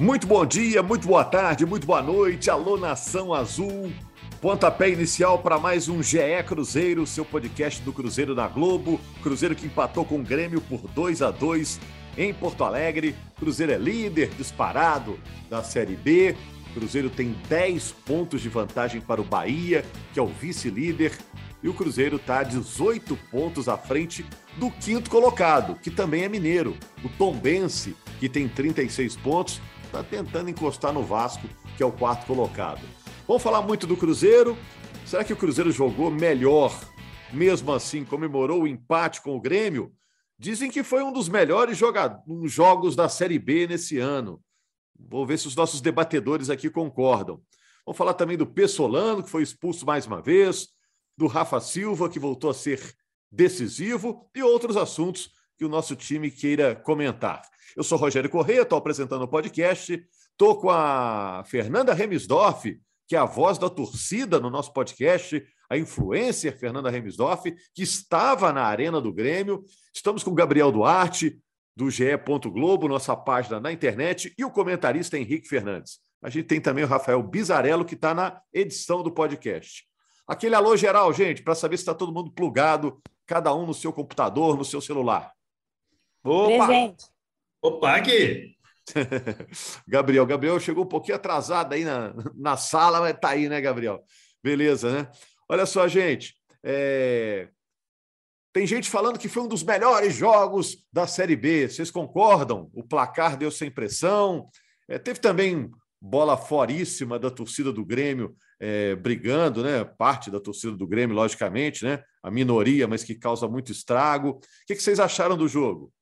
Muito bom dia, muito boa tarde, muito boa noite. Alô, Nação Azul. Pontapé inicial para mais um GE Cruzeiro, seu podcast do Cruzeiro na Globo. Cruzeiro que empatou com o Grêmio por 2 a 2 em Porto Alegre. Cruzeiro é líder disparado da Série B. Cruzeiro tem 10 pontos de vantagem para o Bahia, que é o vice-líder. E o Cruzeiro está 18 pontos à frente do quinto colocado, que também é mineiro, o Tombense, que tem 36 pontos está tentando encostar no Vasco, que é o quarto colocado. Vamos falar muito do Cruzeiro. Será que o Cruzeiro jogou melhor? Mesmo assim, comemorou o empate com o Grêmio? Dizem que foi um dos melhores jogos da Série B nesse ano. Vou ver se os nossos debatedores aqui concordam. Vamos falar também do Pessolano, que foi expulso mais uma vez, do Rafa Silva, que voltou a ser decisivo, e outros assuntos que o nosso time queira comentar. Eu sou Rogério Correia, estou apresentando o podcast, estou com a Fernanda Remisdorf, que é a voz da torcida no nosso podcast, a influencer Fernanda Remisdorf, que estava na Arena do Grêmio. Estamos com o Gabriel Duarte, do GE. Globo, nossa página na internet, e o comentarista Henrique Fernandes. A gente tem também o Rafael Bizarello, que está na edição do podcast. Aquele alô geral, gente, para saber se está todo mundo plugado, cada um no seu computador, no seu celular. Opa! Presente. Opa, aqui! Gabriel, Gabriel chegou um pouquinho atrasado aí na, na sala, mas tá aí, né, Gabriel? Beleza, né? Olha só, gente. É... Tem gente falando que foi um dos melhores jogos da Série B. Vocês concordam? O placar deu sem pressão. É, teve também bola foríssima da torcida do Grêmio é, brigando, né? Parte da torcida do Grêmio, logicamente, né? A minoria, mas que causa muito estrago. O que, que vocês acharam do jogo?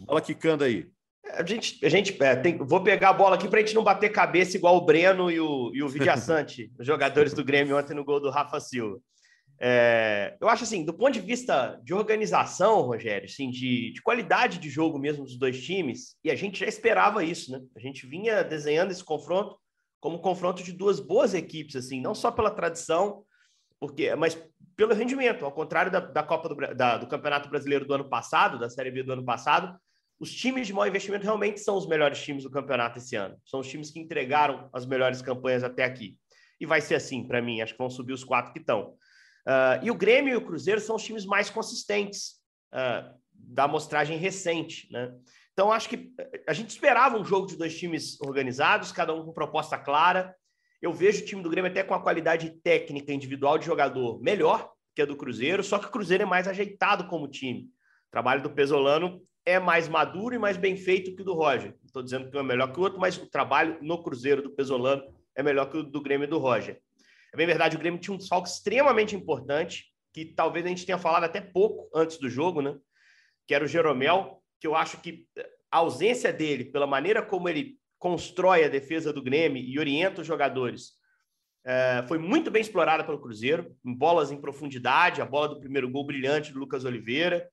Bola quicando aí. A gente, a gente é, tem, vou pegar a bola aqui para a gente não bater cabeça igual o Breno e o, e o Vidiaçante, os jogadores do Grêmio ontem no gol do Rafa Silva. É, eu acho assim, do ponto de vista de organização, Rogério, assim, de, de, qualidade de jogo mesmo dos dois times, e a gente já esperava isso, né? A gente vinha desenhando esse confronto como confronto de duas boas equipes, assim, não só pela tradição, porque, mas pelo rendimento. Ao contrário da, da Copa do, da, do Campeonato Brasileiro do ano passado, da Série B do ano passado, os times de maior investimento realmente são os melhores times do campeonato esse ano. São os times que entregaram as melhores campanhas até aqui. E vai ser assim para mim. Acho que vão subir os quatro que estão. Uh, e o Grêmio e o Cruzeiro são os times mais consistentes uh, da amostragem recente, né? Então, acho que a gente esperava um jogo de dois times organizados, cada um com proposta clara, eu vejo o time do Grêmio até com a qualidade técnica individual de jogador melhor que a do Cruzeiro, só que o Cruzeiro é mais ajeitado como time. O trabalho do Pesolano é mais maduro e mais bem feito que o do Roger. Estou dizendo que um é melhor que o outro, mas o trabalho no Cruzeiro do Pesolano é melhor que o do Grêmio e do Roger. É bem verdade, o Grêmio tinha um salto extremamente importante, que talvez a gente tenha falado até pouco antes do jogo, né? Que era o Jeromel, que eu acho que a ausência dele, pela maneira como ele constrói a defesa do Grêmio e orienta os jogadores. É, foi muito bem explorada pelo Cruzeiro, em bolas em profundidade, a bola do primeiro gol brilhante do Lucas Oliveira.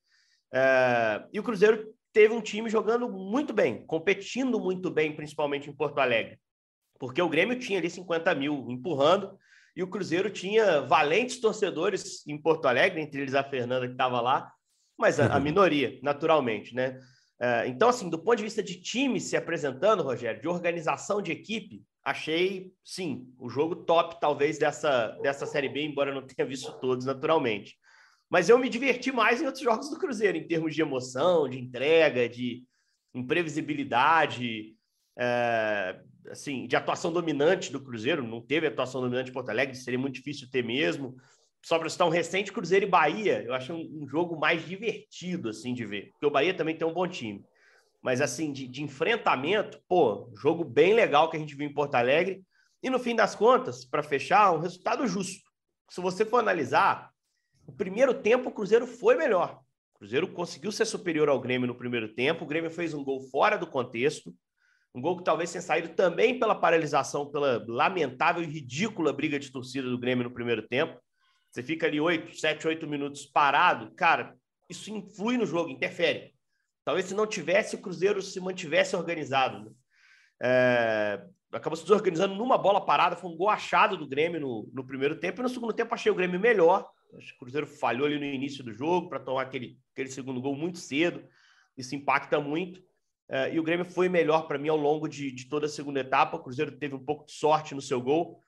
É, e o Cruzeiro teve um time jogando muito bem, competindo muito bem, principalmente em Porto Alegre. Porque o Grêmio tinha ali 50 mil empurrando e o Cruzeiro tinha valentes torcedores em Porto Alegre, entre eles a Fernanda que estava lá, mas a, a minoria, naturalmente, né? É, então, assim, do ponto de vista de time se apresentando, Rogério, de organização de equipe, achei, sim, o jogo top, talvez, dessa, dessa Série B, embora não tenha visto todos, naturalmente. Mas eu me diverti mais em outros jogos do Cruzeiro, em termos de emoção, de entrega, de imprevisibilidade, é, assim, de atuação dominante do Cruzeiro. Não teve atuação dominante em Porto Alegre, seria muito difícil ter mesmo só para citar um recente, Cruzeiro e Bahia, eu acho um, um, jogo mais divertido, assim, de ver. Porque o Bahia também tem um bom time. Mas, assim, de, de enfrentamento, pô, jogo bem legal que a gente viu em Porto Alegre. E, no fim das contas, para fechar, um resultado justo. Se você for analisar, o primeiro tempo o Cruzeiro foi melhor. O Cruzeiro conseguiu ser superior ao Grêmio no primeiro tempo. O Grêmio fez um gol fora do contexto. Um gol que talvez tenha saído também pela paralisação, pela lamentável e ridícula briga de torcida do Grêmio no primeiro tempo. Você fica ali oito, sete, oito minutos parado, cara, isso influi no jogo, interfere. Talvez se não tivesse, o Cruzeiro se mantivesse organizado. Né? É, acabou se desorganizando numa bola parada, foi um gol achado do Grêmio no, no primeiro tempo, e no segundo tempo achei o Grêmio melhor. Acho que o Cruzeiro falhou ali no início do jogo para tomar aquele, aquele segundo gol muito cedo. Isso impacta muito. É, e o Grêmio foi melhor para mim ao longo de, de, toda a segunda etapa. O Cruzeiro teve um pouco de sorte no seu gol.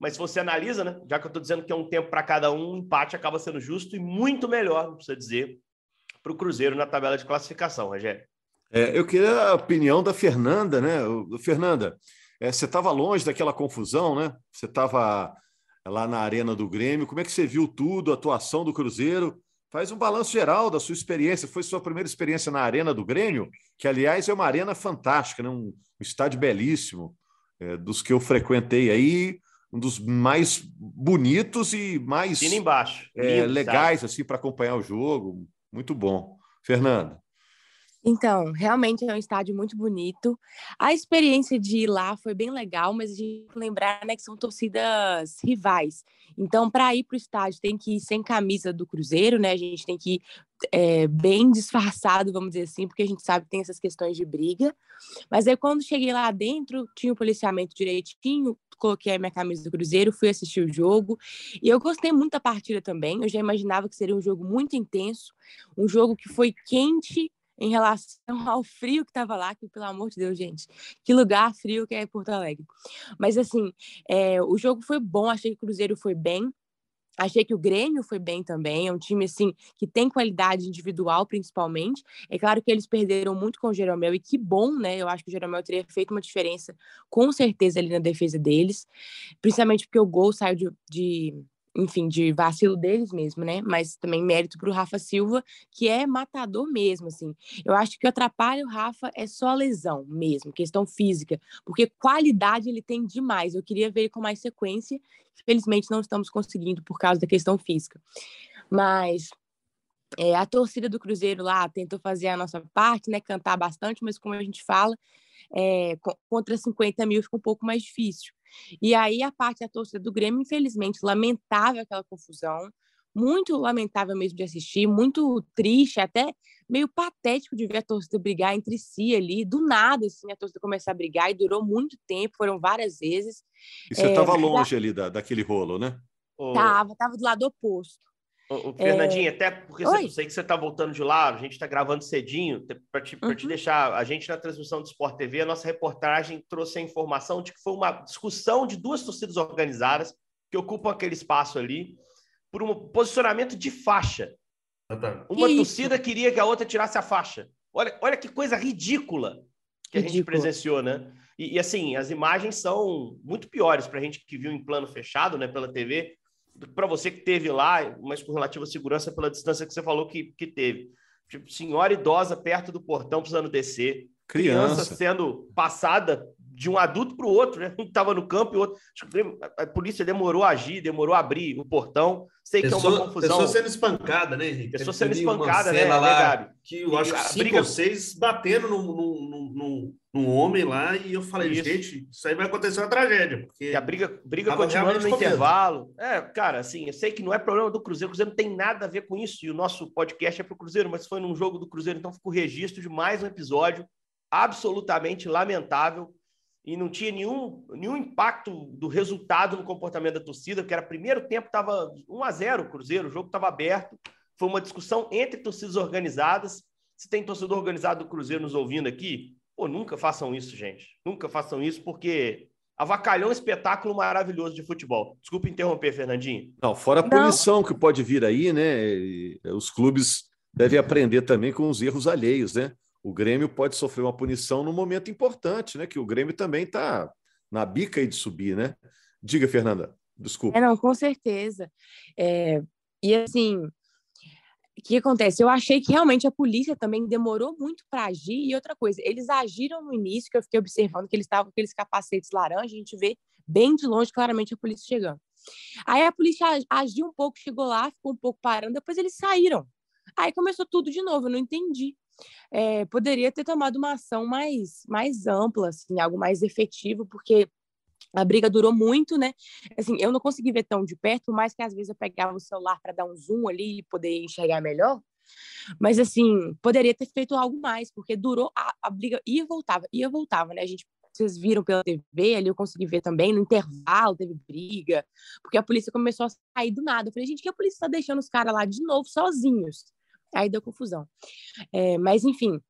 Mas se você analisa, né? Já que eu estou dizendo que é um tempo para cada um, o empate acaba sendo justo e muito melhor, não precisa dizer, para o Cruzeiro na tabela de classificação, Rogério. É, eu queria a opinião da Fernanda, né? Fernanda, é, você estava longe daquela confusão, né? Você estava lá na arena do Grêmio. Como é que você viu tudo, a atuação do Cruzeiro? Faz um balanço geral da sua experiência. Foi sua primeira experiência na arena do Grêmio, que aliás é uma arena fantástica, né? um, um estádio belíssimo, é, dos que eu frequentei aí, um dos mais bonitos e mais embaixo. É, legais assim para acompanhar o jogo. Muito bom. Fernanda. Então, realmente é um estádio muito bonito. A experiência de ir lá foi bem legal, mas a gente tem que lembrar né, que são torcidas rivais. Então, para ir para o estádio, tem que ir sem camisa do Cruzeiro, né? A gente tem que ir é, bem disfarçado, vamos dizer assim, porque a gente sabe que tem essas questões de briga. Mas aí, quando cheguei lá dentro, tinha o policiamento direitinho, coloquei a minha camisa do Cruzeiro, fui assistir o jogo. E eu gostei muito da partida também. Eu já imaginava que seria um jogo muito intenso, um jogo que foi quente em relação ao frio que estava lá, que pelo amor de Deus, gente, que lugar frio que é Porto Alegre. Mas assim, é, o jogo foi bom, achei que o Cruzeiro foi bem. Achei que o Grêmio foi bem também, é um time assim que tem qualidade individual principalmente. É claro que eles perderam muito com o Jeromel e que bom, né? Eu acho que o Jeromel teria feito uma diferença com certeza ali na defesa deles, principalmente porque o gol saiu de, de enfim, de vacilo deles mesmo, né? Mas também mérito para o Rafa Silva, que é matador mesmo, assim. Eu acho que o que atrapalha o Rafa é só lesão mesmo, questão física, porque qualidade ele tem demais. Eu queria ver ele com mais sequência, infelizmente não estamos conseguindo por causa da questão física. Mas é, a torcida do Cruzeiro lá tentou fazer a nossa parte, né? Cantar bastante, mas como a gente fala, é, contra 50 mil fica um pouco mais difícil. E aí a parte da torcida do Grêmio, infelizmente, lamentável aquela confusão, muito lamentável mesmo de assistir, muito triste, até meio patético de ver a torcida brigar entre si ali, do nada, assim, a torcida começar a brigar, e durou muito tempo, foram várias vezes. E você estava é, longe ali da, daquele rolo, né? Tava, tava do lado oposto. O, o Fernandinho, é... até porque eu sei que você está voltando de lá, a gente está gravando cedinho, para te, uhum. te deixar, a gente na transmissão do Sport TV, a nossa reportagem trouxe a informação de que foi uma discussão de duas torcidas organizadas que ocupam aquele espaço ali por um posicionamento de faixa. Uma que torcida isso? queria que a outra tirasse a faixa. Olha, olha que coisa ridícula que a gente presenciou, né? E, e, assim, as imagens são muito piores para a gente que viu em plano fechado, né, pela TV para você que teve lá, mas com relativa segurança pela distância que você falou que, que teve. Tipo, senhora idosa perto do portão precisando descer. Criança, criança sendo passada de um adulto para o outro, né? Um estava no campo e o outro. A polícia demorou a agir, demorou a abrir o portão. Sei que pessoa, é uma confusão. Pessoa sendo espancada, né, Henrique? Pessoa sendo espancada, né, lá, né, Gabi? Que eu acho que cinco briga... ou seis batendo num, num, num, num, homem lá e eu falei, isso. gente, isso aí vai acontecer uma tragédia. Porque e a briga, briga continuando no intervalo. É, cara, assim, eu sei que não é problema do Cruzeiro, o Cruzeiro não tem nada a ver com isso e o nosso podcast é para o Cruzeiro, mas foi num jogo do Cruzeiro, então ficou o registro de mais um episódio absolutamente lamentável e não tinha nenhum, nenhum impacto do resultado no comportamento da torcida, que era primeiro tempo estava 1 a 0 o Cruzeiro, o jogo estava aberto, foi uma discussão entre torcidas organizadas. Se tem torcedor organizado do Cruzeiro nos ouvindo aqui, pô, nunca façam isso, gente. Nunca façam isso, porque avacalhou um espetáculo maravilhoso de futebol. Desculpa interromper, Fernandinho. Não, fora a punição não. que pode vir aí, né? Os clubes devem aprender também com os erros alheios, né? O Grêmio pode sofrer uma punição num momento importante, né? Que o Grêmio também está na bica aí de subir, né? Diga, Fernanda, desculpa. É, não, com certeza. É, e assim, o que acontece? Eu achei que realmente a polícia também demorou muito para agir. E outra coisa, eles agiram no início, que eu fiquei observando que eles estavam com aqueles capacetes laranja, a gente vê bem de longe claramente a polícia chegando. Aí a polícia agiu um pouco, chegou lá, ficou um pouco parando, depois eles saíram. Aí começou tudo de novo, eu não entendi. é, poderia ter tomado uma ação mais, mais ampla, assim, algo mais efetivo, porque a briga durou muito, né? Assim, eu não consegui ver tão de perto, mas que às vezes eu pegava o celular para dar um zoom ali e poder enxergar melhor. Mas assim, poderia ter feito algo mais, porque durou a, a briga e voltava, ia voltava, né? A gente vocês viram pela TV, ali eu consegui ver também, no intervalo teve briga, porque a polícia começou a sair do nada. Eu falei, gente, que a polícia está deixando os caras lá de novo sozinhos? Aí deu confusão. É, mas, enfim.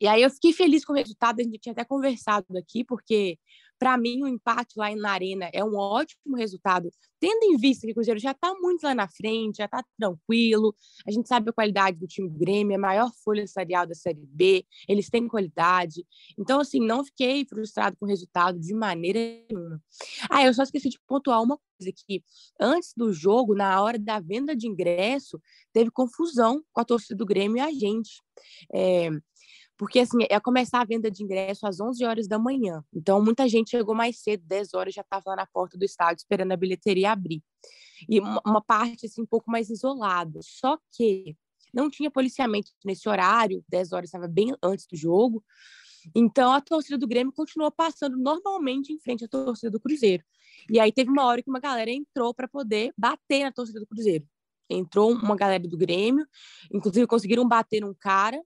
E aí eu fiquei feliz com o resultado, a gente tinha até conversado aqui, porque para mim, o empate lá na Arena é um ótimo resultado, tendo em vista que o Cruzeiro já está muito lá na frente, já está tranquilo. A gente sabe a qualidade do time do Grêmio, é a maior folha salarial da Série B, eles têm qualidade. Então, assim, não fiquei frustrado com o resultado de maneira nenhuma. Ah, eu só esqueci de pontuar uma coisa que antes do jogo, na hora da venda de ingresso, teve confusão com a torcida do Grêmio e a gente. É, porque assim, é começar a venda de ingresso às 11 horas da manhã. Então, muita gente chegou mais cedo, 10 horas, já estava lá na porta do estádio esperando a bilheteria abrir. E uma parte assim um pouco mais isolada. Só que não tinha policiamento nesse horário, 10 horas estava bem antes do jogo. Então, a torcida do Grêmio continuou passando normalmente em frente à torcida do Cruzeiro. E aí teve uma hora que uma galera entrou para poder bater na torcida do Cruzeiro. Entrou uma galera do Grêmio, inclusive conseguiram bater num cara,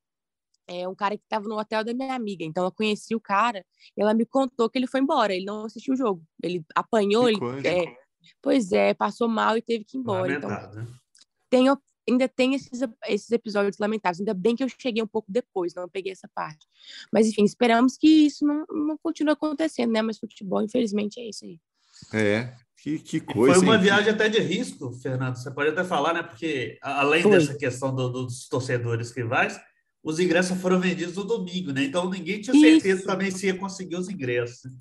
é um cara que estava no hotel da minha amiga. Então eu conheci o cara e ela me contou que ele foi embora. Ele não assistiu o jogo. Ele apanhou, ele, é, pois é, passou mal e teve que ir embora. então, né? tem, ainda tem esses, esses episódios lamentáveis. Ainda bem que eu cheguei um pouco depois, não peguei essa parte. Mas enfim, esperamos que isso não, não continue acontecendo, né? Mas futebol, infelizmente, é isso aí. É, que, que coisa. Foi uma hein? viagem até de risco, Fernando. Você pode até falar, né? Porque além Foi. dessa questão do, dos torcedores rivais, os ingressos foram vendidos no domingo, né? Então ninguém tinha certeza Isso. também se ia conseguir os ingressos.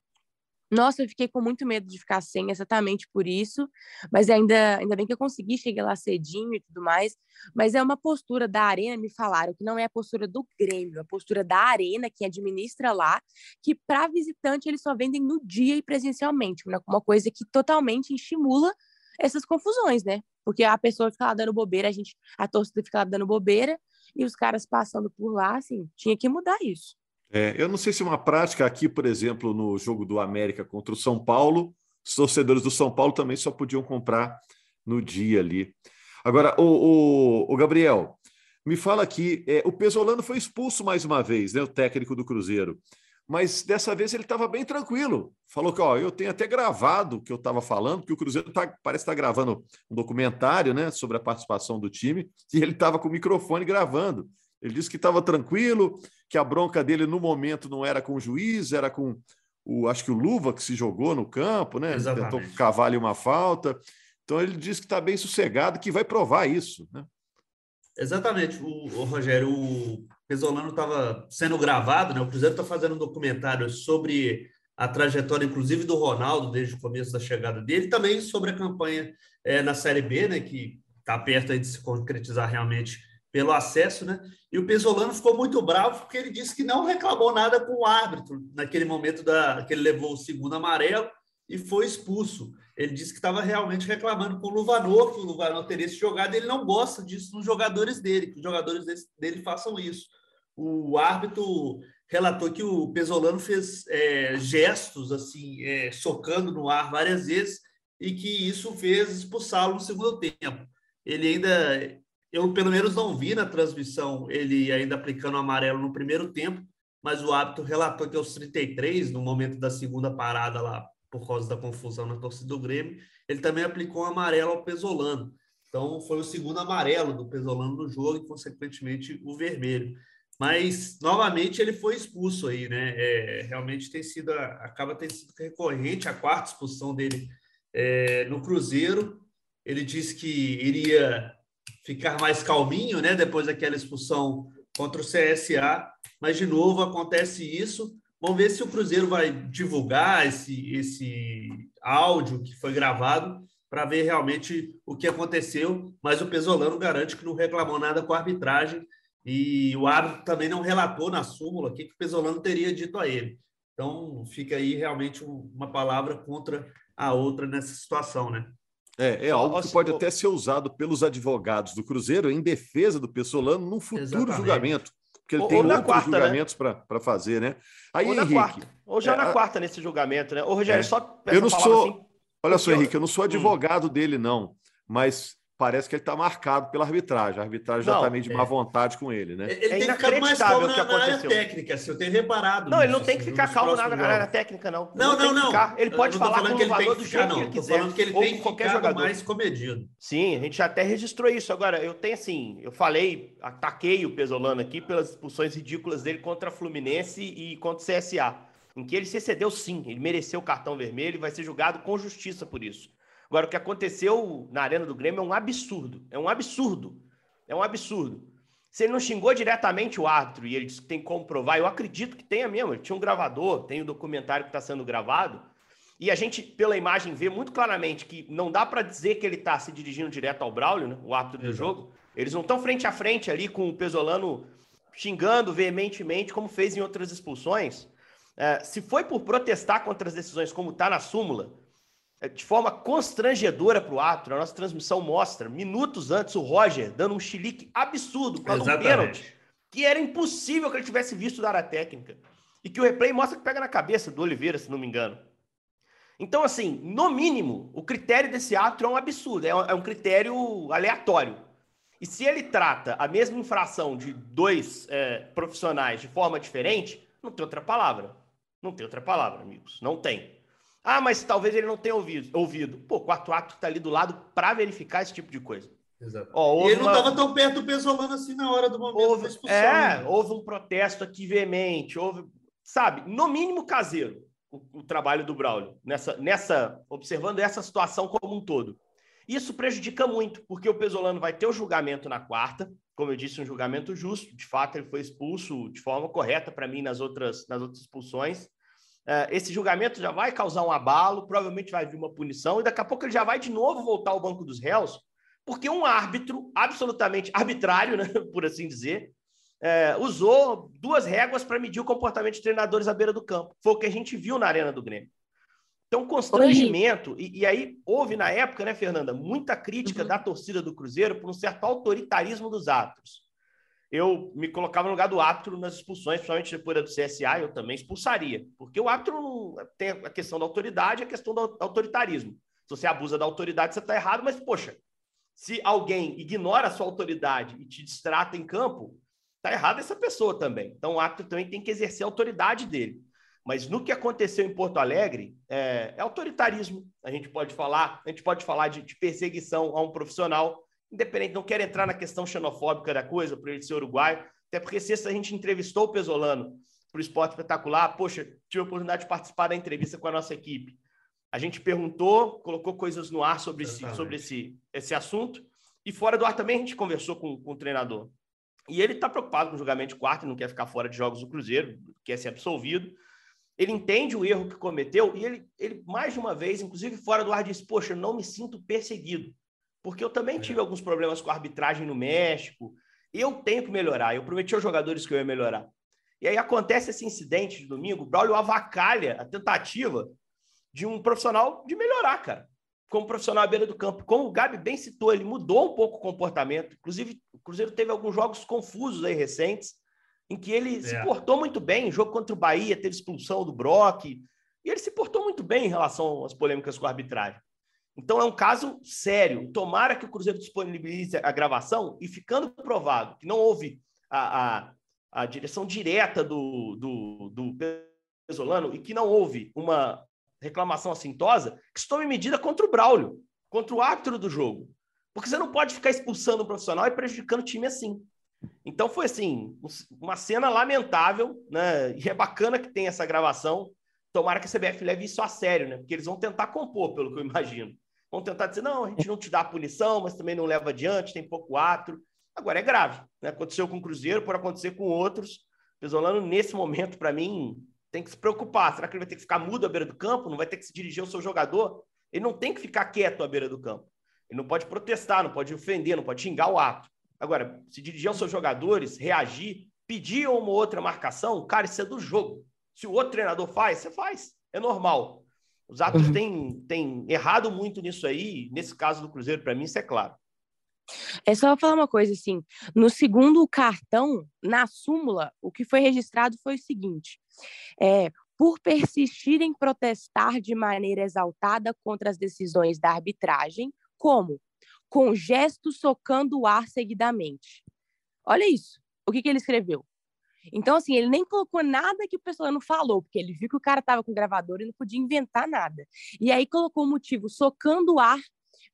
Nossa, eu fiquei com muito medo de ficar sem exatamente por isso, mas ainda, ainda bem que eu consegui, cheguei lá cedinho e tudo mais, mas é uma postura da Arena, me falaram, que não é a postura do Grêmio, é a postura da Arena, que administra lá, que para visitante eles só vendem no dia e presencialmente, uma coisa que totalmente estimula essas confusões, né? Porque a pessoa fica lá dando bobeira, a gente, a torcida fica lá dando bobeira, e os caras passando por lá, assim, tinha que mudar isso. É, eu não sei se uma prática aqui, por exemplo, no jogo do América contra o São Paulo, os torcedores do São Paulo também só podiam comprar no dia ali. Agora, o, o, o Gabriel, me fala aqui, é, o Pesolano foi expulso mais uma vez, né, o técnico do Cruzeiro mas dessa vez ele estava bem tranquilo. Falou que, ó, eu tenho até gravado o que eu estava falando, que o Cruzeiro tá, parece estar tá gravando um documentário, né, sobre a participação do time, e ele estava com o microfone gravando. Ele disse que estava tranquilo, que a bronca dele no momento não era com o juiz, era com o, acho que o Luva que se jogou no campo, né? Exatamente. Tentou cavar uma falta. Então ele disse que está bem sossegado, que vai provar isso, né? Exatamente, o, o Rogério, o Pesolano estava sendo gravado, né? O Cruzeiro está fazendo um documentário sobre a trajetória, inclusive, do Ronaldo desde o começo da chegada dele, também sobre a campanha é, na Série B, né? Que está perto de se concretizar realmente pelo acesso, né? E o Pesolano ficou muito bravo porque ele disse que não reclamou nada com o árbitro naquele momento da que ele levou o segundo amarelo e foi expulso. Ele disse que estava realmente reclamando com o Luvanor, que o Luvanor teria se jogado, ele não gosta disso nos jogadores dele, que os jogadores dele façam isso. O árbitro relatou que o Pesolano fez é, gestos, assim, é, socando no ar várias vezes, e que isso fez expulsá-lo no segundo tempo. Ele ainda, eu pelo menos não vi na transmissão ele ainda aplicando o amarelo no primeiro tempo, mas o árbitro relatou que aos 33, no momento da segunda parada lá por causa da confusão na torcida do Grêmio, ele também aplicou amarelo ao Pesolano. Então, foi o segundo amarelo do Pesolano no jogo e, consequentemente, o vermelho. Mas, novamente, ele foi expulso aí, né? É, realmente tem sido, acaba tendo sido recorrente a quarta expulsão dele é, no Cruzeiro. Ele disse que iria ficar mais calminho, né? Depois daquela expulsão contra o CSA, mas, de novo, acontece isso. Vamos ver se o Cruzeiro vai divulgar esse, esse áudio que foi gravado para ver realmente o que aconteceu. Mas o Pesolano garante que não reclamou nada com a arbitragem e o árbitro também não relatou na súmula o que, que o Pesolano teria dito a ele. Então fica aí realmente uma palavra contra a outra nessa situação, né? É, é algo que pode até ser usado pelos advogados do Cruzeiro em defesa do Pesolano num futuro Exatamente. julgamento Porque ele Ou- tem ou outros quarta, né? julgamentos para fazer, né? Aí, ou Henrique, quarta. Ou já é, na quarta nesse julgamento, né? Ô, Rogério, É. só Eu não sou- assim, olha só, Henrique, eu não sou Hum. advogado dele, não, mas parece que ele está marcado pela arbitragem. A arbitragem já Não, está meio de é. má vontade com ele, né? Ele É tem que ficar mais inacreditável calmo o que na, na área aconteceu. técnica, se eu tenho reparado. Não, ele não nisso, tem que assim, ficar calmo na, área jogos. técnica, não. Não, não, não. ficar. Ele pode não falar com o que ele tem valor que do ficar, jeito não. que ele quiser. falando que ele tem que qualquer ficar jogador. mais comedido. Sim, a gente até registrou isso. Agora, eu tenho assim, eu falei, ataquei o Pesolano aqui pelas expulsões ridículas dele contra a Fluminense e contra o CSA, em que ele se excedeu sim, ele mereceu o cartão vermelho e vai ser julgado com justiça por isso. Agora, o que aconteceu na Arena do Grêmio é um absurdo, é um absurdo, é um absurdo. Se ele não xingou diretamente o árbitro e ele disse que tem como provar, eu acredito que tenha mesmo, ele tinha um gravador, tem o documentário que está sendo gravado, e a gente, pela imagem, vê muito claramente que não dá para dizer que ele está se dirigindo direto ao Braulio, né, o árbitro do Exato. jogo. Eles não estão frente a frente ali com o Pesolano xingando veementemente, como fez em outras expulsões. É, se foi por protestar contra as decisões, como está na súmula, de forma constrangedora para o árbitro, a nossa transmissão mostra, minutos antes, o Roger dando um chilique absurdo, com um pênalti, que era impossível que ele tivesse visto da área técnica. E que o replay mostra que pega na cabeça do Oliveira, se não me engano. Então, assim, no mínimo, o critério desse árbitro é um absurdo, é um, é um critério aleatório. E se ele trata a mesma infração de dois é, profissionais de forma diferente, não tem outra palavra. Não tem outra palavra, amigos. Não tem. Ah, mas talvez ele não tenha ouvido. ouvido. Pô, o quarto árbitro está ali do lado para verificar esse tipo de coisa. Exato. Ó, houve ele não uma- estava tão perto do Pesolano assim na hora do momento da houve, expulsão. é, né? houve um protesto aqui veemente, houve, sabe, no mínimo caseiro, o, o trabalho do Braulio, nessa, nessa, observando essa situação como um todo. Isso prejudica muito, porque o Pesolano vai ter o julgamento na quarta, como eu disse, um julgamento justo, de fato ele foi expulso de forma correta para mim nas outras, nas outras expulsões. É, esse julgamento já vai causar um abalo, provavelmente vai vir uma punição, e daqui a pouco ele já vai de novo voltar ao banco dos réus, porque um árbitro absolutamente arbitrário, né, por assim dizer, é, usou duas réguas para medir o comportamento de treinadores à beira do campo. Foi o que a gente viu na Arena do Grêmio. Então, constrangimento, e, e aí houve na época, né, Fernanda, muita crítica Uhum. da torcida do Cruzeiro por um certo autoritarismo dos árbitros. Eu me colocava no lugar do árbitro nas expulsões, principalmente depois do CSA, eu também expulsaria, porque o árbitro não tem a questão da autoridade e a questão do autoritarismo. Se você abusa da autoridade, você está errado, mas, poxa, se alguém ignora a sua autoridade e te distrata em campo, tá errado essa pessoa também. Então o árbitro também tem que exercer a autoridade dele. Mas no que aconteceu em Porto Alegre, é, é autoritarismo. A gente pode falar, a gente pode falar de, de perseguição a um profissional, independente, não quero entrar na questão xenofóbica da coisa, por ele ser uruguaio, até porque se a gente entrevistou o Pesolano para o Esporte Espetacular, poxa, tive a oportunidade de participar da entrevista com a nossa equipe. A gente perguntou, colocou coisas no ar sobre, esse, sobre esse, esse assunto, e fora do ar também a gente conversou com, com o treinador. E ele está preocupado com o julgamento de quarto, não quer ficar fora de jogos do Cruzeiro, quer ser absolvido. Ele entende o erro que cometeu e ele, ele mais de uma vez, inclusive fora do ar, disse: Poxa, eu não me sinto perseguido, porque eu também tive alguns problemas com a arbitragem no México. Eu tenho que melhorar. Eu prometi aos jogadores que eu ia melhorar. E aí acontece esse incidente de domingo, o Braulio avacalha a tentativa de um profissional de melhorar, cara. Como profissional à beira do campo. Como o Gabi bem citou, ele mudou um pouco o comportamento. Inclusive, o Cruzeiro teve alguns jogos confusos aí recentes, em que ele se É. portou muito bem. Jogo contra o Bahia, teve expulsão do Brock. E ele se portou muito bem em relação às polêmicas com a arbitragem. Então é um caso sério. Tomara que o Cruzeiro disponibilize a gravação e ficando provado que não houve a, a, a direção direta do, do, do Pesolano e que não houve uma reclamação assintosa, que se tome medida contra o Braulio, contra o árbitro do jogo. Porque você não pode ficar expulsando um profissional e prejudicando o time assim. Então foi assim, uma cena lamentável, né? E é bacana que tem essa gravação. Tomara que a CBF leve isso a sério, né? Porque eles vão tentar compor, pelo que eu imagino. Vão tentar dizer, não, a gente não te dá a punição, mas também não leva adiante, tem pouco árbitro. Agora é grave, né? Aconteceu com o Cruzeiro, pode acontecer com outros. Pesolano, nesse momento, para mim, tem que se preocupar. Será que ele vai ter que ficar mudo à beira do campo? Não vai ter que se dirigir ao seu jogador? Ele não tem que ficar quieto à beira do campo. Ele não pode protestar, não pode ofender, não pode xingar o árbitro. Agora, se dirigir aos seus jogadores, reagir, pedir uma outra marcação, cara, isso é do jogo. Se o outro treinador faz, você faz. É normal. Os árbitros têm, têm errado muito nisso aí. Nesse caso do Cruzeiro, para mim, isso é claro. É só falar uma coisa assim: no segundo cartão, na súmula, o que foi registrado foi o seguinte: é, por persistir em protestar de maneira exaltada contra as decisões da arbitragem, como com gestos socando o ar seguidamente. Olha isso. O que, que ele escreveu? Então, assim, ele nem colocou nada que o pessoal não falou, porque ele viu que o cara estava com gravador e não podia inventar nada. E aí colocou o motivo socando o ar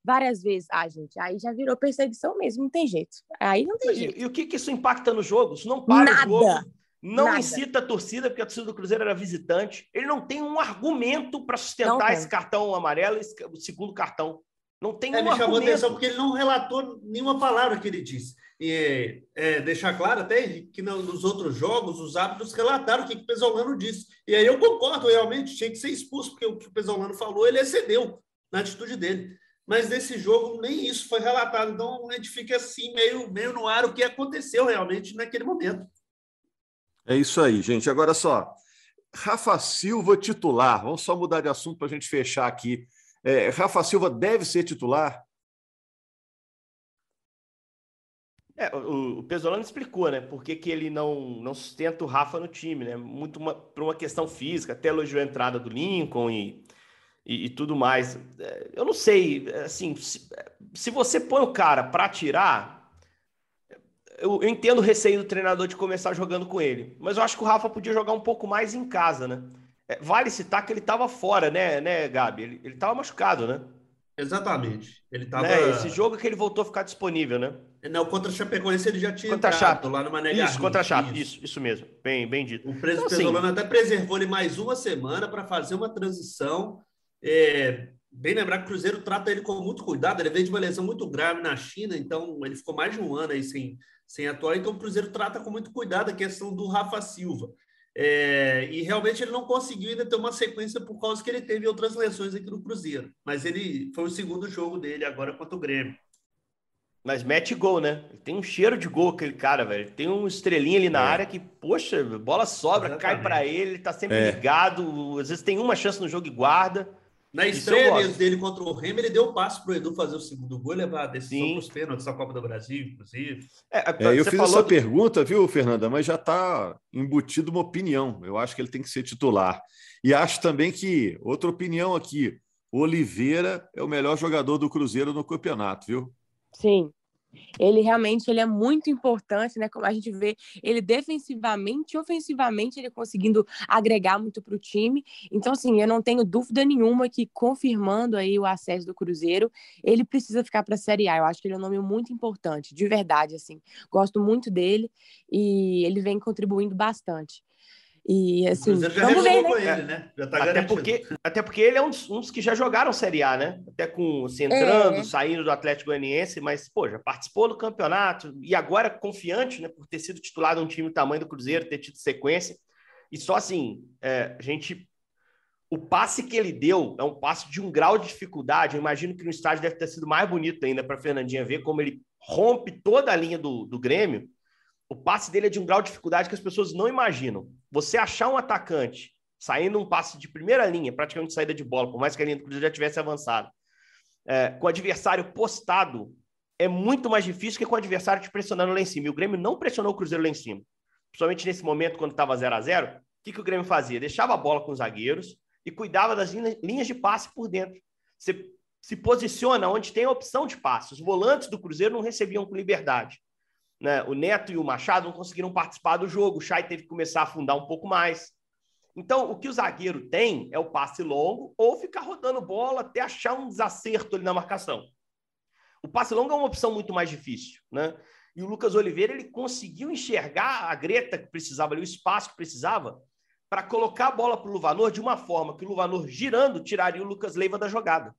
várias vezes. Ah, gente, aí já virou perseguição mesmo, não tem jeito. Aí não tem e, jeito. E, o que, que isso impacta no jogo? Isso não para Nada. o jogo. Não Nada. incita a torcida, porque a torcida do Cruzeiro era visitante. Ele não tem um argumento para sustentar esse cartão amarelo, esse, o segundo cartão. Não tem É, um me chamou a argumento. atenção porque ele não relatou nenhuma palavra que ele disse. E é, deixar claro até que no- nos outros jogos os árbitros relataram o que, que o Pesolano disse. E aí eu concordo, realmente tinha que ser expulso, porque o que o Pesolano falou, ele excedeu na atitude dele. Mas nesse jogo nem isso foi relatado. Então a gente fica assim, meio, meio no ar o que aconteceu realmente naquele momento. É isso aí, gente. Agora só, Rafa Silva titular. Vamos só mudar de assunto para a gente fechar aqui. É, Rafa Silva deve ser titular? É, o, o Pesolano explicou, né? Por que, que ele não, não sustenta o Rafa no time, né? Muito uma, por uma questão física, até elogiou a entrada do Lincoln e, e, e tudo mais. É, Eu não sei, assim, se, se você põe o cara para tirar, eu, eu entendo o receio do treinador de começar jogando com ele, mas eu acho que o Rafa podia jogar um pouco mais em casa, né? É, vale citar que ele estava fora, né, né, Gabi? Ele, ele tava machucado, né? Exatamente. Ele estava. Né? Esse jogo que ele voltou a ficar disponível, né? Não, contra a Chapecoense ele já tinha Contra Chape. lá no Mané Isso, Garrincha, contra a Chape, isso. isso, isso mesmo. Bem, bem dito. O preso Então, assim- até preservou ele mais uma semana para fazer uma transição. É, bem lembrar que o Cruzeiro trata ele com muito cuidado. Ele veio de uma lesão muito grave na China, então ele ficou mais de um ano aí sem, sem atuar. Então o Cruzeiro trata com muito cuidado a questão do Rafa Silva. É, e realmente ele não conseguiu ainda ter uma sequência por causa que ele teve outras lesões aqui no Cruzeiro. Mas ele foi o segundo jogo dele agora contra o Grêmio. Mas mete gol, né? Ele tem um cheiro de gol, aquele cara, velho. Tem um estrelinha ali na É. área que, poxa, bola sobra, cai Exatamente. pra ele, ele tá sempre É. ligado. Às vezes tem uma chance no jogo e guarda. Na estreia eu dele contra o Remy, ele deu o passo para o Edu fazer o segundo gol e levar a decisão para os pênaltis da Copa do Brasil, inclusive. É, É, eu você fiz essa do- pergunta, viu, Fernanda? Mas já está embutido uma opinião. Eu acho que ele tem que ser titular. E acho também que, outra opinião aqui, Oliveira é o melhor jogador do Cruzeiro no campeonato, viu? Sim. Ele realmente ele é muito importante, né? Como a gente vê, ele defensivamente e ofensivamente ele conseguindo agregar muito para o time. Então, assim, eu não tenho dúvida nenhuma que confirmando aí o acesso do Cruzeiro, ele precisa ficar para a Série A. Eu acho que ele é um nome muito importante, de verdade, assim. Gosto muito dele e ele vem contribuindo bastante. E assim, vamos ver, né? com ele, né? Já está Até garantido. porque, até porque ele é um dos, um dos que já jogaram Série A, né? Até com se entrando, É. saindo do Atlético Goianiense, mas, pô, já participou do campeonato e agora confiante, né? Por ter sido titular de um time do tamanho do Cruzeiro, ter tido sequência. E só assim, é, a gente. O passe que ele deu é um passe de um grau de dificuldade. Eu imagino que no estádio deve ter sido mais bonito ainda para Fernandinha ver como ele rompe toda a linha do, do Grêmio. O passe dele é de um grau de dificuldade que as pessoas não imaginam. Você achar um atacante saindo um passe de primeira linha, praticamente saída de bola, por mais que a linha do Cruzeiro já tivesse avançado, é, com o adversário postado, é muito mais difícil que com o adversário te pressionando lá em cima. E o Grêmio não pressionou o Cruzeiro lá em cima. Principalmente nesse momento, quando estava 0 a 0 o que, que o Grêmio fazia? Deixava a bola com os zagueiros e cuidava das linha- linhas de passe por dentro. Você se posiciona onde tem a opção de passe. Os volantes do Cruzeiro não recebiam com liberdade. Né? O Neto e o Machado não conseguiram participar do jogo. O Chay teve que começar a afundar um pouco mais. Então, o que o zagueiro tem é o passe longo ou ficar rodando bola até achar um desacerto ali na marcação. O passe longo é uma opção muito mais difícil, né? E o Lucas Oliveira ele conseguiu enxergar a greta que precisava ali, o espaço que precisava, para colocar a bola para o Luvanor de uma forma que o Luvanor girando tiraria o Lucas Leiva da jogada.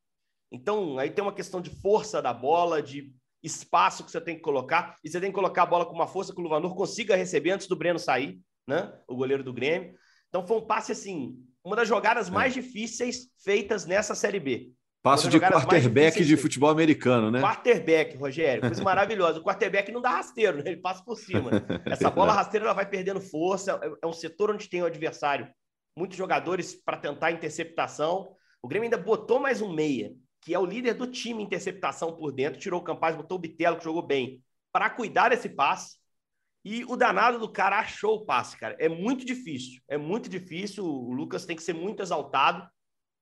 Então, aí tem uma questão de força da bola, de espaço que você tem que colocar, e você tem que colocar a bola com uma força que o Luvanor consiga receber antes do Breno sair, né? O goleiro do Grêmio. Então foi um passe assim, uma das jogadas mais difíceis feitas nessa Série B. Passo de quarterback de- futebol americano, né? Quarterback, Rogério, coisa maravilhosa. O quarterback não dá rasteiro, né? ele passa por cima. Essa bola rasteira ela vai perdendo força. É- É um setor onde tem o adversário, muitos jogadores para tentar interceptação. O Grêmio ainda botou mais um meia. Que é o líder do time interceptação por dentro, tirou o Campaz, botou o Bitelo, que jogou bem, para cuidar desse passe. E o danado do cara achou o passe, cara. É muito difícil. É muito difícil. O Lucas tem que ser muito exaltado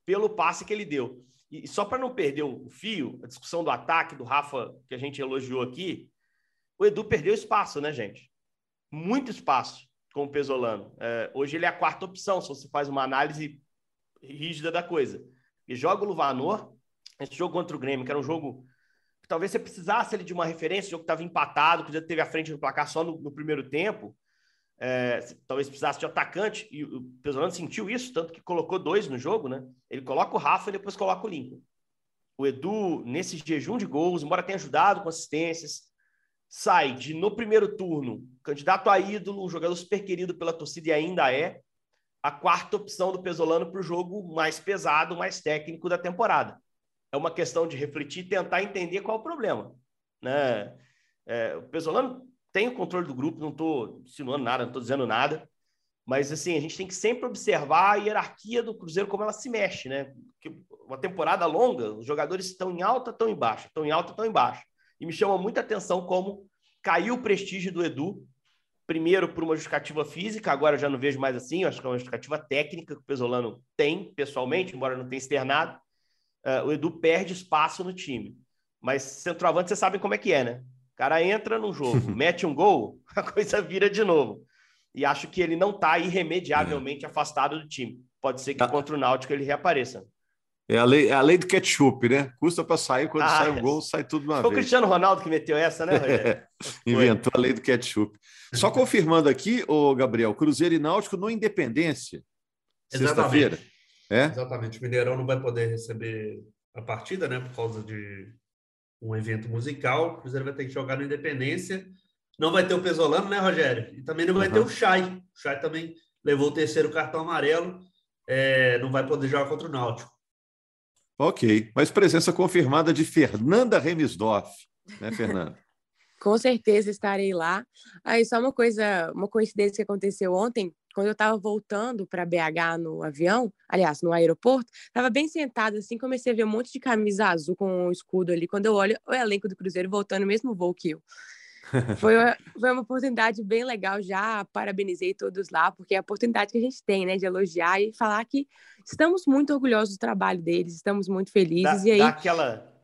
pelo passe que ele deu. E só para não perder o fio, a discussão do ataque do Rafa, que a gente elogiou aqui, o Edu perdeu espaço, né, gente? Muito espaço com o Pesolano. É, hoje ele é a quarta opção, se você faz uma análise rígida da coisa. E joga o Luvanor, esse jogo contra o Grêmio, que era um jogo que talvez você precisasse ali de uma referência, o jogo estava empatado, que já teve a frente do placar só no, no primeiro tempo. É, talvez precisasse de atacante, e o Pesolano sentiu isso, tanto que colocou dois no jogo, né? Ele coloca o Rafa e depois coloca o Lincoln. O Edu, nesse jejum de gols, embora tenha ajudado com assistências, sai de, no primeiro turno, candidato a ídolo, um jogador super querido pela torcida e ainda é, a quarta opção do Pesolano para o jogo mais pesado, mais técnico da temporada. É uma questão de refletir e tentar entender qual é o problema. Né? É, o Pesolano tem o controle do grupo, não estou insinuando nada, não estou dizendo nada, mas assim, a gente tem que sempre observar a hierarquia do Cruzeiro, como ela se mexe, né? Uma temporada longa, os jogadores estão em alta, estão em baixa, estão em alta, estão em baixa. E me chama muita atenção como caiu o prestígio do Edu, primeiro por uma justificativa física, agora eu já não vejo mais assim, acho que é uma justificativa técnica que o Pesolano tem, pessoalmente, embora não tenha externado. Uh, o Edu perde espaço no time. Mas centroavante, vocês sabem como é que é, né? O cara entra no jogo, mete um gol, a coisa vira de novo. E acho que ele não está irremediavelmente é. afastado do time. Pode ser que tá. contra o Náutico ele reapareça. É a lei, é a lei do ketchup, né? Custa para sair, quando ah, sai o gol, sai tudo de uma Foi vez. Foi o Cristiano Ronaldo que meteu essa, né, é, Inventou a lei do ketchup. Só confirmando aqui, o Gabriel, Cruzeiro e Náutico no Independência. Sexta-feira. É? Exatamente. O Mineirão não vai poder receber a partida, né? Por causa de um evento musical. O Cruzeiro vai ter que jogar no Independência. Não vai ter o Pesolano, né, Rogério? E também não vai uhum. ter o Chay. O Chay também levou o terceiro cartão amarelo. É, não vai poder jogar contra o Náutico. Ok, mas presença confirmada de Fernanda Remisdorf, né, Fernanda? Com certeza estarei lá. Aí só uma coisa, uma coincidência que aconteceu ontem, quando eu estava voltando para BH no avião, aliás, no aeroporto, estava bem sentada assim, comecei a ver um monte de camisa azul com um escudo ali. Quando eu olho, o elenco do Cruzeiro voltando no mesmo voo que eu. Foi uma, foi uma oportunidade bem legal, já parabenizei todos lá, porque é a oportunidade que a gente tem, né, de elogiar e falar que estamos muito orgulhosos do trabalho deles, estamos muito felizes. Dá, e aí... dá aquela,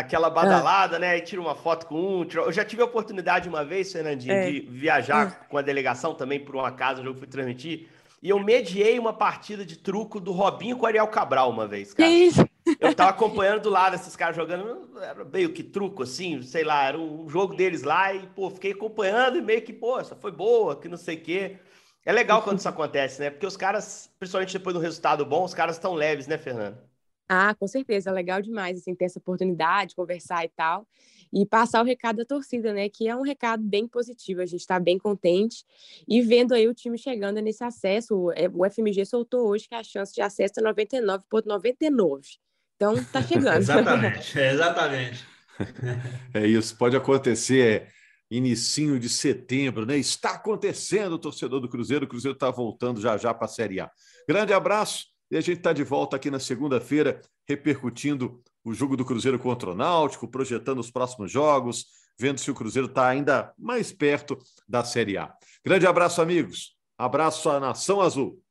aquela ah. badalada, ah. né, e tira uma foto com um. Tira... Eu já tive a oportunidade uma vez, Fernandinho, é. de viajar ah. com a delegação também, por uma casa, o jogo fui transmitir, e eu mediei uma partida de truco do Robinho com o Ariel Cabral uma vez, cara. Que isso? Eu tava acompanhando do lado esses caras jogando, era meio que truco, assim, sei lá, era um jogo deles lá e, pô, fiquei acompanhando e meio que, pô, essa foi boa, que não sei o quê. É legal quando isso acontece, né? Porque os caras, principalmente depois do resultado bom, os caras estão leves, né, Fernando? Ah, com certeza, é legal demais, assim, ter essa oportunidade, conversar e tal, e passar o recado da torcida, né, que é um recado bem positivo, a gente está bem contente, e vendo aí o time chegando nesse acesso, o FMG soltou hoje que a chance de acesso é 99,99, então tá chegando. exatamente, é, exatamente. é isso, pode acontecer, é, inicinho de setembro, né, está acontecendo, torcedor do Cruzeiro, o Cruzeiro está voltando já já para a Série A. Grande abraço, e a gente está de volta aqui na segunda-feira, repercutindo o jogo do Cruzeiro contra o Náutico, projetando os próximos jogos, vendo se o Cruzeiro está ainda mais perto da Série A. Grande abraço, amigos. Abraço à Nação Azul.